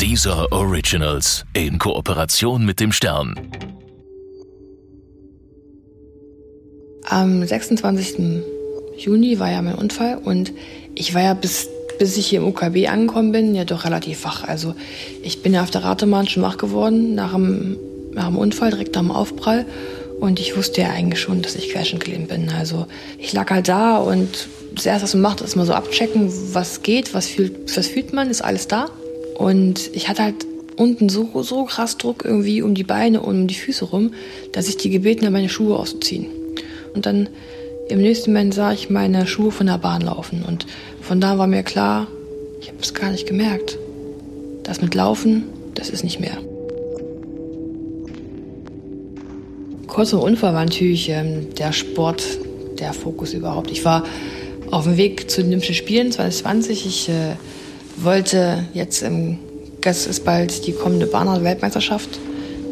Dieser Originals in Kooperation mit dem Stern. Am 26. Juni war ja mein Unfall und ich war ja bis, bis ich hier im UKB angekommen bin, ja doch relativ wach. Also ich bin ja auf der Ratebahn schon wach geworden nach dem, nach dem Unfall, direkt dem Aufprall. Und ich wusste ja eigentlich schon, dass ich querschnittgelähmt bin. Also ich lag halt da und das Erste, was man macht, ist mal so abchecken, was geht, was fühlt, was fühlt man, ist alles da. Und ich hatte halt unten so, so krass Druck irgendwie um die Beine und um die Füße rum, dass ich die gebeten habe, meine Schuhe auszuziehen. Und dann im nächsten Moment sah ich meine Schuhe von der Bahn laufen. Und von da war mir klar, ich habe es gar nicht gemerkt. Das mit Laufen, das ist nicht mehr. Kurz vor Unfall war natürlich ähm, der Sport der Fokus überhaupt. Ich war auf dem Weg zu den Olympischen Spielen 2020. Ich äh, wollte jetzt im Gast ist bald die kommende Bahnrad-Weltmeisterschaft.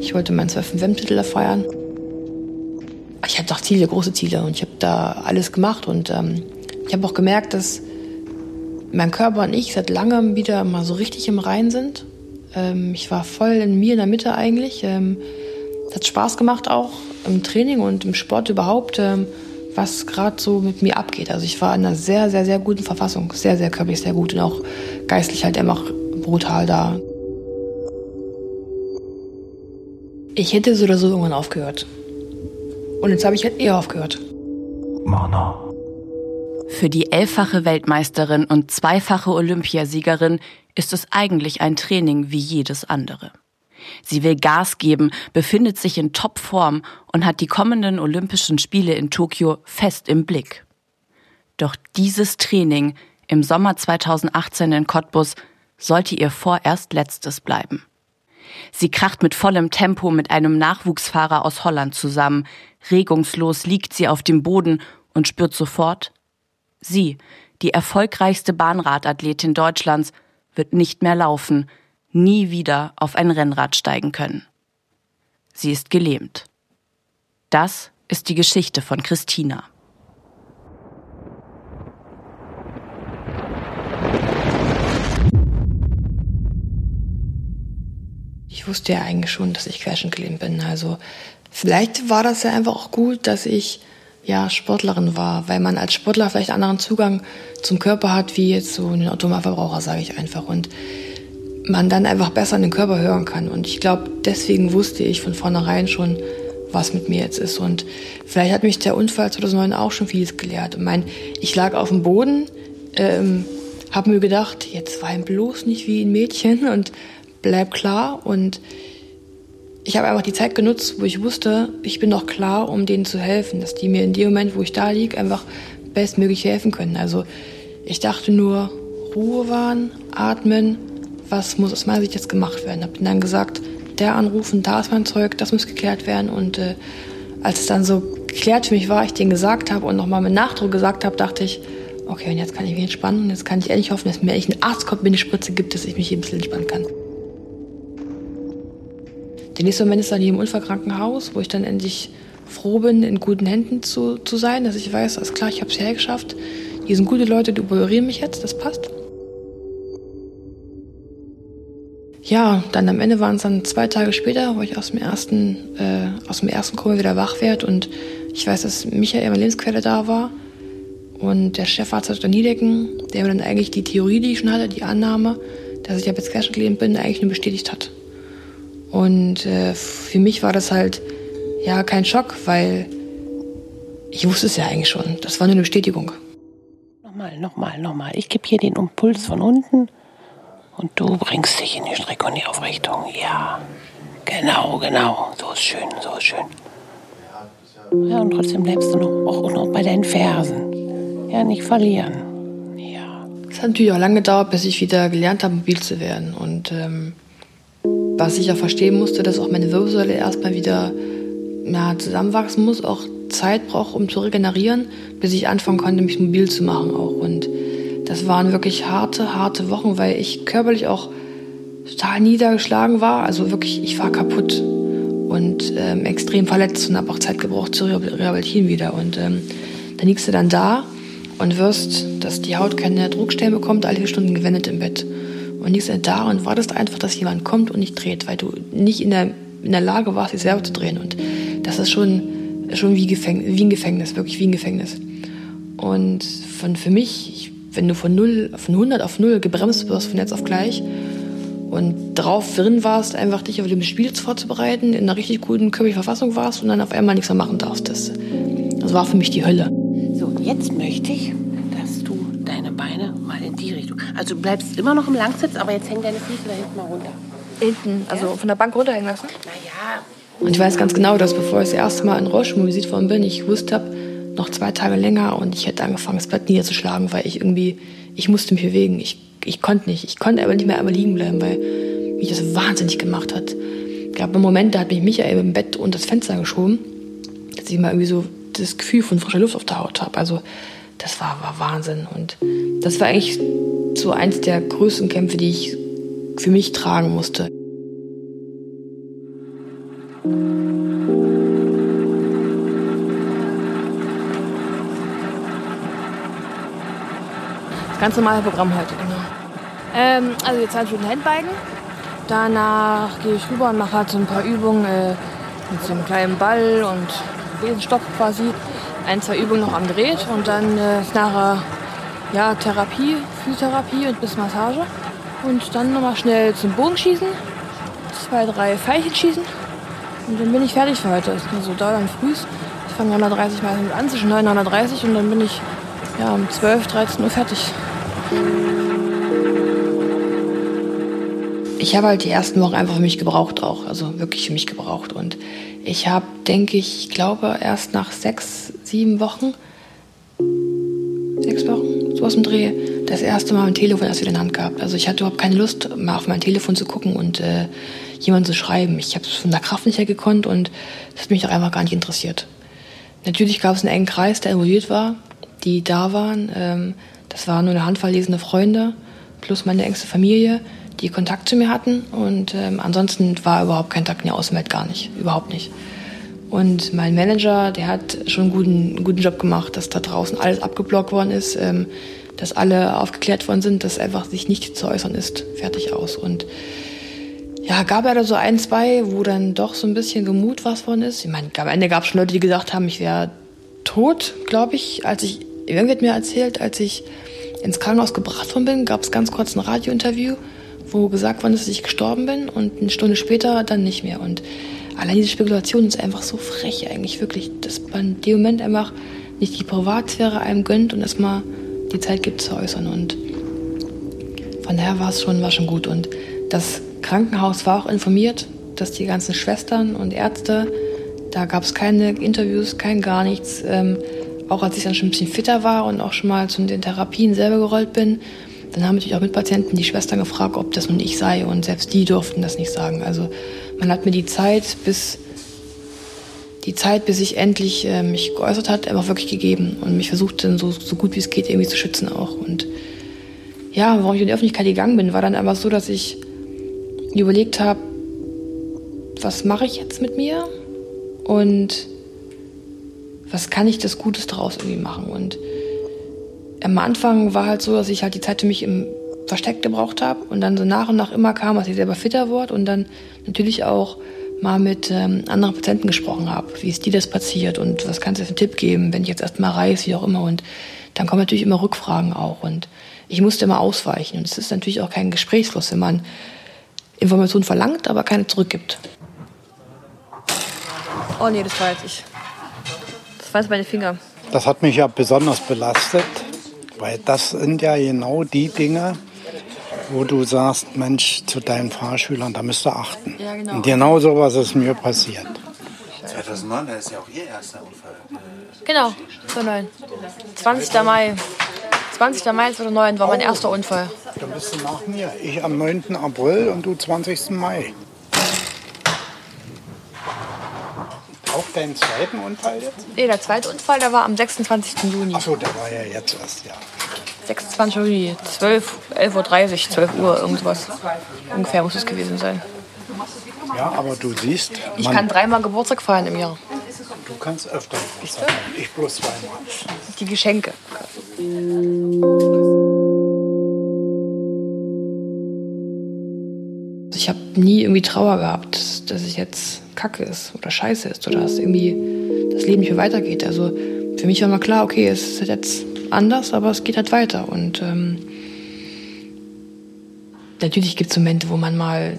Ich wollte meinen zwölften WM-Titel feiern. Ich hatte auch Ziele, große Ziele und ich habe da alles gemacht und ähm, ich habe auch gemerkt, dass mein Körper und ich seit langem wieder mal so richtig im Reinen sind. Ähm, ich war voll in mir in der Mitte eigentlich. Ähm, hat Spaß gemacht auch im Training und im Sport überhaupt. Ähm, was gerade so mit mir abgeht. Also ich war in einer sehr, sehr, sehr guten Verfassung. Sehr, sehr körperlich sehr gut und auch geistlich halt einfach brutal da. Ich hätte so oder so irgendwann aufgehört. Und jetzt habe ich halt eher aufgehört. Mana. Für die elffache Weltmeisterin und zweifache Olympiasiegerin ist es eigentlich ein Training wie jedes andere. Sie will Gas geben, befindet sich in Topform und hat die kommenden Olympischen Spiele in Tokio fest im Blick. Doch dieses Training im Sommer 2018 in Cottbus sollte ihr vorerst letztes bleiben. Sie kracht mit vollem Tempo mit einem Nachwuchsfahrer aus Holland zusammen. Regungslos liegt sie auf dem Boden und spürt sofort, sie, die erfolgreichste Bahnradathletin Deutschlands, wird nicht mehr laufen, nie wieder auf ein Rennrad steigen können. Sie ist gelähmt. Das ist die Geschichte von Christina. Ich wusste ja eigentlich schon, dass ich querschnittgelähmt bin. Also vielleicht war das ja einfach auch gut, dass ich ja Sportlerin war, weil man als Sportler vielleicht anderen Zugang zum Körper hat wie jetzt so ein Automalverbraucher, sage ich einfach. Und man dann einfach besser in den Körper hören kann. Und ich glaube, deswegen wusste ich von vornherein schon, was mit mir jetzt ist. Und vielleicht hat mich der Unfall 2009 auch schon vieles gelehrt. Ich meine, ich lag auf dem Boden, ähm, habe mir gedacht, jetzt wein bloß nicht wie ein Mädchen und bleib klar. Und ich habe einfach die Zeit genutzt, wo ich wusste, ich bin noch klar, um denen zu helfen, dass die mir in dem Moment, wo ich da lieg, einfach bestmöglich helfen können. Also ich dachte nur, Ruhe wahren, atmen, was muss aus meiner Sicht jetzt gemacht werden. Habe dann gesagt, der anrufen, da ist mein Zeug, das muss geklärt werden. Und äh, als es dann so geklärt für mich war, ich den gesagt habe und nochmal mit Nachdruck gesagt habe, dachte ich, okay, und jetzt kann ich mich entspannen und jetzt kann ich endlich hoffen, dass mir echt ein Arzt kommt, mir eine Spritze gibt, dass ich mich ein bisschen entspannen kann. Der nächste Moment ist dann hier im Unfallkrankenhaus, wo ich dann endlich froh bin, in guten Händen zu, zu sein, dass ich weiß, alles klar, ich habe es hergeschafft. Hier sind gute Leute, die operieren mich jetzt, das passt. Ja, dann am Ende waren es dann zwei Tage später, wo ich aus dem ersten, äh, aus dem ersten Koma wieder wach werde und ich weiß, dass Michael, meine Lebensquelle, da war und der Chefarzt Dr. Niedecken, der mir dann eigentlich die Theorie, die ich schon hatte, die Annahme, dass ich ja querschnittgelähmt bin, eigentlich nur bestätigt hat. Und äh, für mich war das halt ja kein Schock, weil ich wusste es ja eigentlich schon. Das war nur eine Bestätigung. Nochmal, nochmal, nochmal. Ich gebe hier den Impuls von unten. Und du bringst dich in die Strecke und die Aufrichtung. Ja, genau, genau. So ist schön, so ist schön. Ja, und trotzdem bleibst du noch, auch noch bei deinen Fersen. Ja, nicht verlieren. Ja. Es hat natürlich auch lange gedauert, bis ich wieder gelernt habe, mobil zu werden. Und ähm, was ich ja verstehen musste, dass auch meine Wirbelsäule erstmal wieder ja, zusammenwachsen muss, auch Zeit braucht, um zu regenerieren, bis ich anfangen konnte, mich mobil zu machen auch. Und das waren wirklich harte, harte Wochen, weil ich körperlich auch total niedergeschlagen war. Also wirklich, ich war kaputt und ähm, extrem verletzt und habe auch Zeit gebraucht zu rehabilitieren wieder. Und ähm, dann liegst du dann da und wirst, dass die Haut keine Druckstellen bekommt, alle vier Stunden gewendet im Bett. und liegst da und wartest einfach, dass jemand kommt und dich dreht, weil du nicht in der, in der Lage warst, dich selber zu drehen. Und das ist schon, schon wie, Gefängnis, wie ein Gefängnis, wirklich wie ein Gefängnis. Und von, für mich, ich, wenn du von, 0, von 100 auf 0 gebremst wirst, von jetzt auf gleich, und drauf drin warst, einfach dich auf dem Spiel vorzubereiten, in einer richtig guten körperlichen Verfassung warst und dann auf einmal nichts mehr machen darfst. Das, das war für mich die Hölle. So, jetzt möchte ich, dass du deine Beine mal in die Richtung. Also du bleibst immer noch im Langsitz, aber jetzt hängen deine Füße da hinten mal runter. Hinten, also ja? von der Bank runterhängen lassen? Naja. Und ich weiß ganz genau, dass bevor ich das erste Mal in Roche mobilisiert worden bin, ich wusste habe, noch zwei Tage länger und ich hätte angefangen, das Bett niederzuschlagen, weil ich irgendwie, ich musste mich bewegen. Ich ich konnte nicht. Ich konnte aber nicht mehr einmal liegen bleiben, weil mich das wahnsinnig gemacht hat. Es gab einen Moment, da hat mich Michael im Bett unter das Fenster geschoben, dass ich mal irgendwie so das Gefühl von frischer Luft auf der Haut habe. Also das war, war Wahnsinn. Und das war eigentlich so eins der größten Kämpfe, die ich für mich tragen musste. Ganz normale Programm heute, genau. Ähm, also jetzt 20 Minuten Handbiken. Danach gehe ich rüber und mache halt so ein paar Übungen äh, mit so einem kleinen Ball und Besenstock quasi. Ein, zwei Übungen noch am Gerät und dann äh, ist nachher ja, Therapie, Physiotherapie und bis Massage. Und dann nochmal schnell zum Bogenschießen, zwei, drei Pfeilchen schießen und dann bin ich fertig für heute. Das ist nur so da dann früh. Ich fange 930 Mal mit an, zwischen 9 und 930 und dann bin ich ja, um 12, 13 Uhr fertig. Ich habe halt die ersten Wochen einfach für mich gebraucht auch, also wirklich für mich gebraucht. Und ich habe, denke ich, ich glaube erst nach sechs, sieben Wochen, sechs Wochen, so aus dem Dreh, das erste Mal mein Telefon erst wieder in Hand gehabt. Also ich hatte überhaupt keine Lust, mal auf mein Telefon zu gucken und äh, jemanden zu schreiben. Ich habe es von der Kraft nicht her gekonnt und das hat mich auch einfach gar nicht interessiert. Natürlich gab es einen engen Kreis, der involviert war, die da waren. Ähm, das waren nur eine Handvoll lesende Freunde plus meine engste Familie, die Kontakt zu mir hatten. Und ähm, ansonsten war überhaupt kein Kontakt in der Außenwelt gar nicht. Überhaupt nicht. Und mein Manager, der hat schon einen guten, guten Job gemacht, dass da draußen alles abgeblockt worden ist, ähm, dass alle aufgeklärt worden sind, dass einfach sich nicht zu äußern ist. Fertig aus. Und ja, gab ja da so ein, zwei, wo dann doch so ein bisschen Gemut was worden ist. Ich meine, am Ende gab es schon Leute, die gesagt haben, ich wäre tot, glaube ich, als ich Irgendwer hat mir erzählt, als ich ins Krankenhaus gebracht worden bin, gab es ganz kurz ein Radiointerview, wo gesagt worden ist, dass ich gestorben bin und eine Stunde später dann nicht mehr. Und allein diese Spekulation ist einfach so frech eigentlich, wirklich, dass man in dem Moment einfach nicht die Privatsphäre einem gönnt und erstmal die Zeit gibt zu äußern. Und von daher war es schon, war schon gut. Und das Krankenhaus war auch informiert, dass die ganzen Schwestern und Ärzte, da gab es keine Interviews, kein gar nichts. Ähm, auch als ich dann schon ein bisschen fitter war und auch schon mal zu den Therapien selber gerollt bin, dann haben natürlich auch mit Patienten die Schwestern gefragt, ob das nun ich sei und selbst die durften das nicht sagen. Also man hat mir die Zeit bis die Zeit, bis ich endlich äh, mich geäußert hat, einfach wirklich gegeben und mich versucht dann so, so gut wie es geht irgendwie zu schützen auch. Und ja, warum ich in die Öffentlichkeit gegangen bin, war dann einfach so, dass ich überlegt habe, was mache ich jetzt mit mir und was kann ich das Gutes daraus irgendwie machen? Und am Anfang war halt so, dass ich halt die Zeit für mich im Versteck gebraucht habe und dann so nach und nach immer kam, dass ich selber fitter wurde und dann natürlich auch mal mit ähm, anderen Patienten gesprochen habe, wie ist dir das passiert und was kannst du für einen Tipp geben, wenn ich jetzt erstmal reise, wie auch immer. Und dann kommen natürlich immer Rückfragen auch und ich musste immer ausweichen. Und es ist natürlich auch kein Gesprächsfluss, wenn man Informationen verlangt, aber keine zurückgibt. Oh nee, das war jetzt ich weiß meine Finger. Das hat mich ja besonders belastet, weil das sind ja genau die Dinge, wo du sagst, Mensch, zu deinen Fahrschülern, da müsst ihr achten. Ja, genau. Und genau so was ist mir passiert. 2009, da ist ja auch Ihr erster Unfall. Genau, 2009. 20. Mai. 20. Mai 2009 war mein erster Unfall. Dann bist du nach mir. Ich am 9. April und du 20. Mai. Auch deinen zweiten Unfall jetzt? Nee, der zweite Unfall, der war am 26. Juni. Achso, der war ja jetzt erst, ja. 26. Juni, 12, 11.30 Uhr, 12 Uhr, irgendwas. Ungefähr muss es gewesen sein. Ja, aber du siehst. Ich kann dreimal Geburtstag feiern im Jahr. Du kannst öfter Geburtstag feiern. Ich bloß zweimal. Die Geschenke. Ich habe nie irgendwie Trauer gehabt, dass es jetzt Kacke ist oder Scheiße ist oder dass irgendwie das Leben nicht mehr weitergeht. Also für mich war mal klar, okay, es ist jetzt anders, aber es geht halt weiter. Und ähm, natürlich gibt es Momente, wo man mal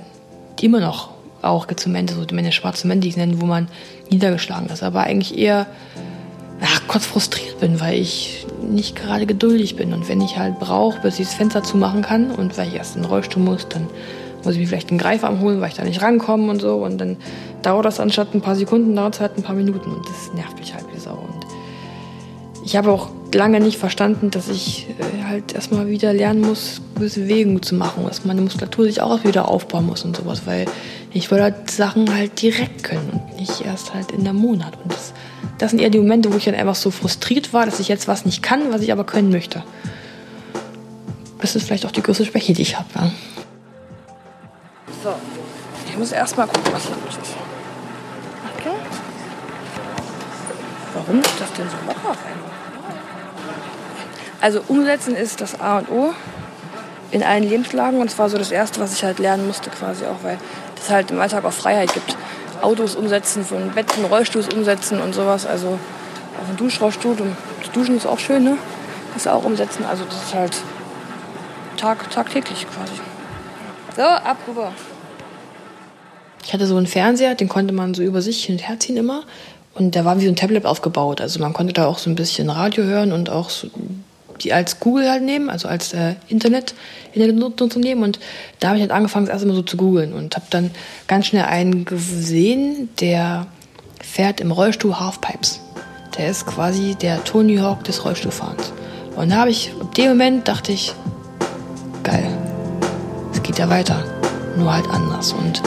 immer noch auch gibt es Momente, so meine schwarzen Momente, die ich nenne, wo man niedergeschlagen ist, aber eigentlich eher ach, kurz frustriert bin, weil ich nicht gerade geduldig bin. Und wenn ich halt brauche, bis ich das Fenster zumachen kann und weil ich erst in den Rollstuhl muss, dann muss ich mir vielleicht einen Greifarm holen, weil ich da nicht rankomme und so. Und dann dauert das anstatt ein paar Sekunden, dauert es halt ein paar Minuten. Und das nervt mich halt wie Sau. Und ich habe auch lange nicht verstanden, dass ich äh, halt erstmal wieder lernen muss, gewisse Bewegungen zu machen, dass meine Muskulatur sich auch wieder aufbauen muss und sowas, weil ich wollte halt Sachen halt direkt können und nicht erst halt in der Monat. Und das, das sind eher die Momente, wo ich dann einfach so frustriert war, dass ich jetzt was nicht kann, was ich aber können möchte. Das ist vielleicht auch die größte Schwäche, die ich habe. Ja. So, ich muss erst mal gucken, was hier los ist. Okay. Warum ist das denn so locker auf einmal? Also umsetzen ist das A und O in allen Lebenslagen und es war so das Erste, was ich halt lernen musste quasi auch, weil das halt im Alltag auch Freiheit gibt. Autos umsetzen, von Betten, Rollstuhls umsetzen und sowas. Also auf dem Duschrollstuhl, das Duschen ist auch schön, ne? Das auch umsetzen. Also das ist halt Tag, tagtäglich quasi. So, ab rüber. Ich hatte so einen Fernseher, den konnte man so über sich hin und her ziehen immer. Und der war wie so ein Tablet aufgebaut. Also man konnte da auch so ein bisschen Radio hören und auch so die als Google halt nehmen, also als äh, Internet, Internetnutzung nehmen. Und da habe ich halt angefangen, das erste Mal so zu googeln und habe dann ganz schnell einen gesehen, der fährt im Rollstuhl Halfpipes. Der ist quasi der Tony Hawk des Rollstuhlfahrens. Und da habe ich, ab dem Moment dachte ich, geil, es geht ja weiter, nur halt anders. Und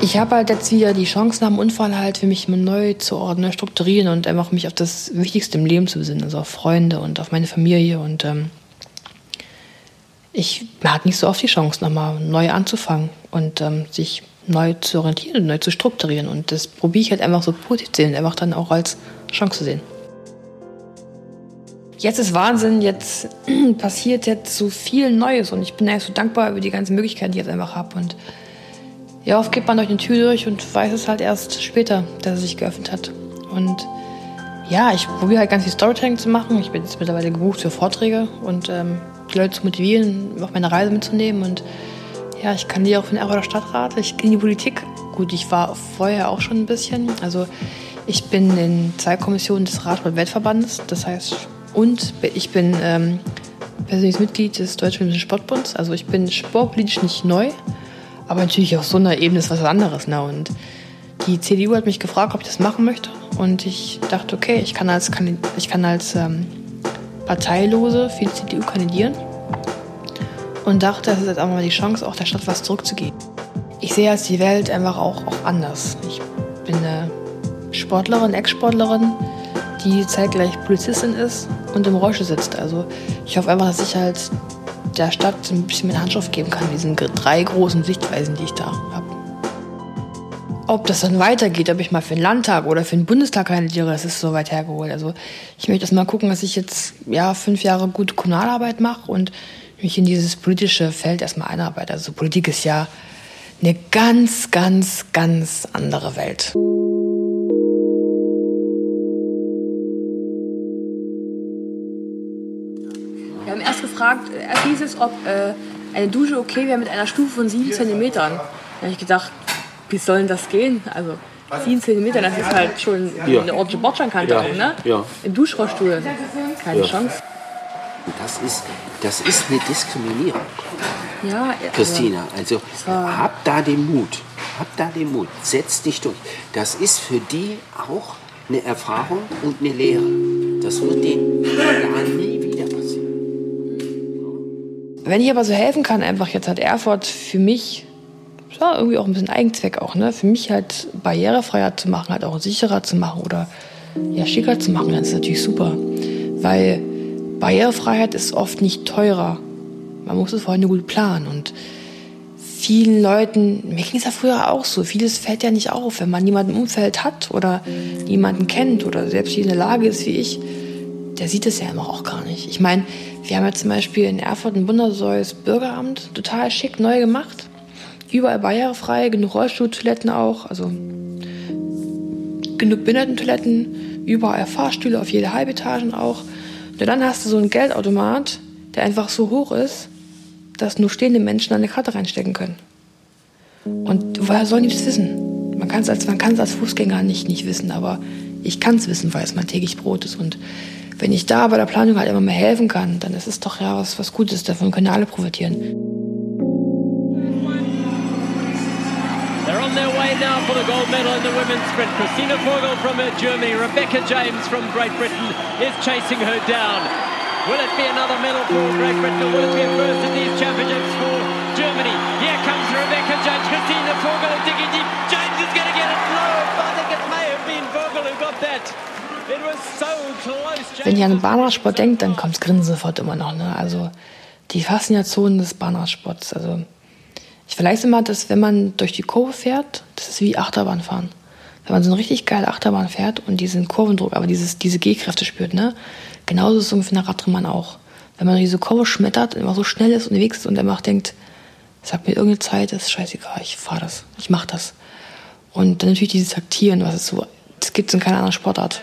ich habe halt jetzt wieder die Chance nach dem Unfall halt für mich neu zu ordnen, strukturieren und einfach mich auf das Wichtigste im Leben zu besinnen, also auf Freunde und auf meine Familie und ähm, ich man hat nicht so oft die Chance nochmal neu anzufangen und ähm, sich neu zu orientieren und neu zu strukturieren. Und das probiere ich halt einfach so positiv zu sehen, einfach dann auch als Chance zu sehen. Jetzt ist Wahnsinn, jetzt passiert jetzt so viel Neues und ich bin eigentlich so dankbar über die ganzen Möglichkeiten, die ich jetzt einfach habe ja, oft geht man durch eine Tür durch und weiß es halt erst später, dass es sich geöffnet hat. Und ja, ich probiere halt ganz viel Storytelling zu machen. Ich bin jetzt mittlerweile gebucht für Vorträge und ähm, die Leute zu motivieren, auf meine Reise mitzunehmen. Und ja, ich kann die auch für den Erfurter Stadtrat. Ich in die Politik. Gut, ich war vorher auch schon ein bisschen. Also ich bin in zwei Kommissionen des Radsport-Weltverbandes. Das heißt, und ich bin ähm, persönliches Mitglied des Deutschen Sportbunds. Also ich bin sportpolitisch nicht neu, aber natürlich auf so einer Ebene ist was anderes. Ne? Und die CDU hat mich gefragt, ob ich das machen möchte. Und ich dachte, okay, ich kann als, ich kann als ähm, Parteilose für die CDU kandidieren. Und dachte, das ist jetzt auch mal die Chance, auch der Stadt was zurückzugeben. Ich sehe als die Welt einfach auch, auch anders. Ich bin eine Sportlerin, Ex-Sportlerin, die zeitgleich Polizistin ist und im Rollstuhl sitzt. Also ich hoffe einfach, dass ich halt der Stadt ein bisschen mehr Handschrift geben kann, diesen drei großen Sichtweisen, die ich da habe. Ob das dann weitergeht, ob ich mal für den Landtag oder für den Bundestag kandidiere, das ist so weit hergeholt. Also ich möchte erst mal gucken, dass ich jetzt ja fünf Jahre gute Kommunalarbeit mache und mich in dieses politische Feld erstmal einarbeite. Also Politik ist ja eine ganz, ganz, ganz andere Welt. Erst hieß es, ob äh, eine Dusche okay wäre mit einer Stufe von 7 cm. Da habe ich gedacht, wie soll denn das gehen? Also 7 cm, das ist halt schon ja. eine ordentliche Bordsteinkante ja. auch, ne? Ja. Im Duschrollstuhl, keine ja. Chance. Das ist, das ist eine Diskriminierung. Ja, Christina, also hab da den Mut. Hab da den Mut. Setz dich durch. Das ist für die auch eine Erfahrung und eine Lehre. Das wird denen gar nie. Wenn ich aber so helfen kann, einfach jetzt hat Erfurt für mich, ja, irgendwie auch ein bisschen Eigenzweck auch, ne? Für mich halt barrierefreier zu machen, halt auch sicherer zu machen oder ja, schicker zu machen, dann ist natürlich super. Weil Barrierefreiheit ist oft nicht teurer. Man muss es vorher nur gut planen und vielen Leuten, mir ging es ja früher auch so, vieles fällt ja nicht auf, wenn man niemanden im Umfeld hat oder niemanden kennt oder selbst in der Lage ist wie ich, der sieht es ja immer auch gar nicht. Ich meine, wir haben ja zum Beispiel in Erfurt ein wundersäules Bürgeramt, total schick, neu gemacht. Überall barrierefrei, genug Rollstuhltoiletten auch, also genug Behindertentoiletten, überall Fahrstühle auf jede Halbetagen auch. Und dann hast du so einen Geldautomat, der einfach so hoch ist, dass nur stehende Menschen eine Karte reinstecken können. Und woher sollen die das wissen? Man kann es als, als Fußgänger nicht, nicht wissen, aber ich kann es wissen, weil es mein täglich Brot ist. Und wenn ich da bei der Planung halt immer mehr helfen kann, dann ist es doch ja was, was Gutes. Davon können alle profitieren. They're on their way now for the gold medal in the women's sprint. Christina Vogel from Germany, Rebecca James from Great Britain is chasing her down. Will it be another medal for Great Britain or will it be a first in these championships Wenn ihr an Bahnradsport denkt, dann kommt das Grinsen sofort immer noch. Ne? Also die Faszination des Bahnradsports. Also ich vergleiche immer, dass wenn man durch die Kurve fährt, das ist wie Achterbahnfahren. Wenn man so eine richtig geile Achterbahn fährt und diesen Kurvendruck, aber dieses, diese G-Kräfte spürt, ne? Genauso ist es ungefähr eine Radrennbahn auch. Wenn man diese Kurve schmettert, immer so schnell ist unterwegs ist und einfach denkt, sag mir irgendeine Zeit, das ist scheißegal, ich fahre das, ich mache das. Und dann natürlich dieses Taktieren, was es so, das gibt es in keiner anderen Sportart.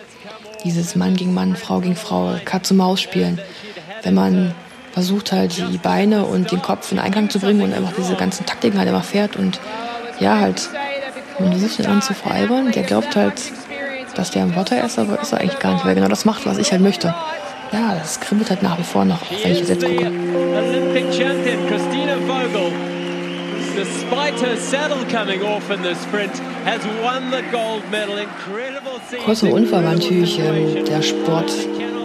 Dieses Mann gegen Mann, Frau gegen Frau, Katz-und-Maus spielen. Wenn man versucht halt die Beine und den Kopf in Einklang zu bringen und einfach diese ganzen Taktiken halt immer fährt und ja halt, man versucht den anderen zu veralbern, der glaubt halt, dass der ein Vorteil ist, aber ist er eigentlich gar nicht, weil er genau das macht, was ich halt möchte. Ja, das kribbelt halt nach wie vor noch, wenn ich jetzt gucke. Olympic champion Christina Vogel war natürlich ähm, der Sport,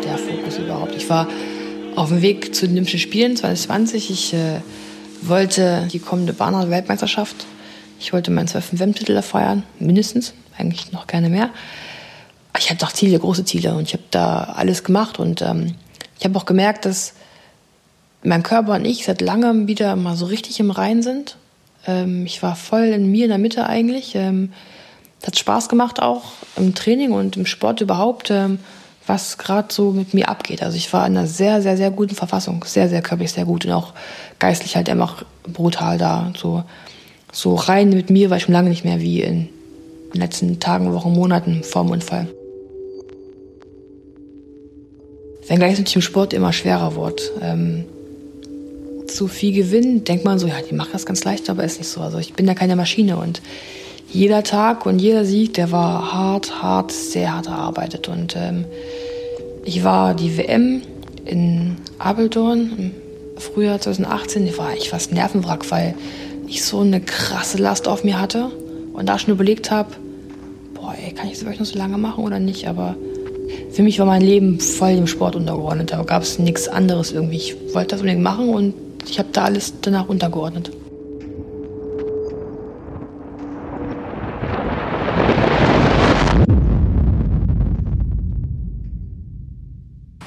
der Fokus überhaupt. Ich war auf dem Weg zu den Olympischen Spielen 2020. Ich äh, wollte die kommende Bahnrad-Weltmeisterschaft. Ich wollte meinen zwölften WM-Titel feiern, mindestens, eigentlich noch gerne mehr. Ich hatte doch Ziele, große Ziele und ich habe da alles gemacht und ähm, ich habe auch gemerkt, dass mein Körper und ich seit langem wieder mal so richtig im Rein sind ähm, ich war voll in mir in der Mitte eigentlich. Ähm, hat Spaß gemacht auch im Training und im Sport überhaupt, ähm, was gerade so mit mir abgeht. Also ich war in einer sehr, sehr, sehr guten Verfassung. Sehr, sehr körperlich sehr gut und auch geistlich halt einfach brutal da. So, so rein mit mir war ich schon lange nicht mehr wie in den letzten Tagen, Wochen, Monaten vor dem Unfall. Wenngleich es natürlich im Sport immer schwerer wird. Ähm, zu viel gewinnen, denkt man so, ja, die macht das ganz leicht, aber ist nicht so. Also ich bin ja keine Maschine und jeder Tag und jeder Sieg, der war hart, hart, sehr hart erarbeitet. Und ähm, ich war die WM in Apeldoorn im Frühjahr 2018, die war eigentlich fast Nervenwrack, weil ich so eine krasse Last auf mir hatte und da schon überlegt habe, boah, ey, kann ich das wirklich noch so lange machen oder nicht? Aber für mich war mein Leben voll dem Sport untergeordnet. Da gab es nichts anderes irgendwie. Ich wollte das unbedingt machen und ich habe da alles danach untergeordnet.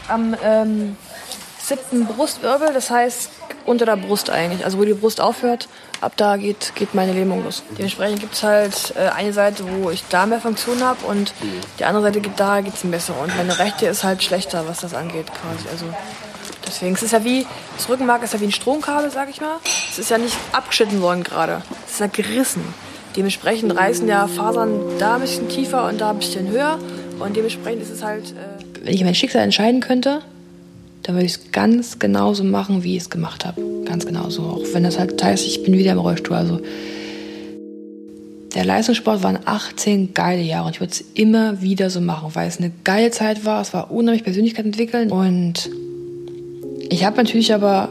Am ähm, siebten Brustwirbel, das heißt unter der Brust eigentlich, also wo die Brust aufhört, ab da geht, geht meine Lähmung los. Dementsprechend gibt es halt äh, eine Seite, wo ich da mehr Funktion habe und die andere Seite, gibt, da geht es besser. Und meine rechte ist halt schlechter, was das angeht quasi. Also Deswegen, es ist ja wie, das Rückenmark ist ja wie ein Stromkabel, sag ich mal. Es ist ja nicht abgeschnitten worden gerade. Es ist ja gerissen. Dementsprechend reißen ja Fasern da ein bisschen tiefer und da ein bisschen höher. Und dementsprechend ist es halt. Äh Wenn ich mein Schicksal entscheiden könnte, dann würde ich es ganz genauso machen, wie ich es gemacht habe. Ganz genauso. Auch wenn das halt heißt, ich bin wieder im Rollstuhl. Also der Leistungssport waren 18 geile Jahre und ich würde es immer wieder so machen, weil es eine geile Zeit war. Es war unheimlich Persönlichkeit entwickeln und ich habe natürlich aber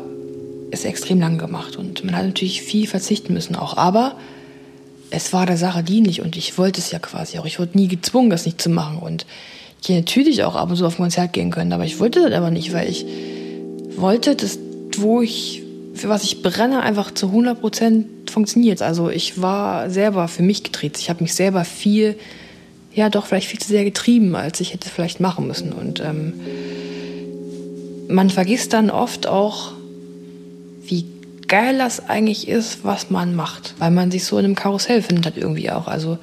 es extrem lang gemacht und man hat natürlich viel verzichten müssen auch. Aber es war der Sache dienlich und ich wollte es ja quasi auch. Ich wurde nie gezwungen, das nicht zu machen. Und ich hätte natürlich auch ab und zu auf ein Konzert gehen können, aber ich wollte das aber nicht, weil ich wollte, dass wo ich, für was ich brenne, einfach zu 100 Prozent funktioniert. Also ich war selber für mich gedreht. Ich habe mich selber viel, ja doch vielleicht viel zu sehr getrieben, als ich hätte vielleicht machen müssen. Und ähm, man vergisst dann oft auch, wie geil das eigentlich ist, was man macht, weil man sich so in einem Karussell findet halt irgendwie auch. Also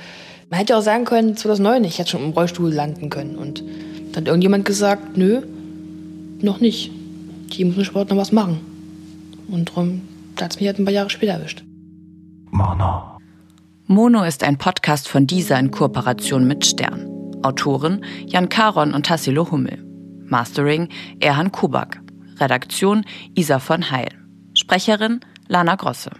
man hätte auch sagen können, 2009, ich hätte schon im Rollstuhl landen können. Und dann hat irgendjemand gesagt, nö, noch nicht. Die müssen Sport noch was machen. Und darum hat es mich halt ein paar Jahre später erwischt. Mono. Mono ist ein Podcast von dieser in Kooperation mit Stern. Autoren Jan Karon und Tassilo Hummel. Mastering Erhan Kubak. Redaktion Isa von Heil. Sprecherin Lana Grosse.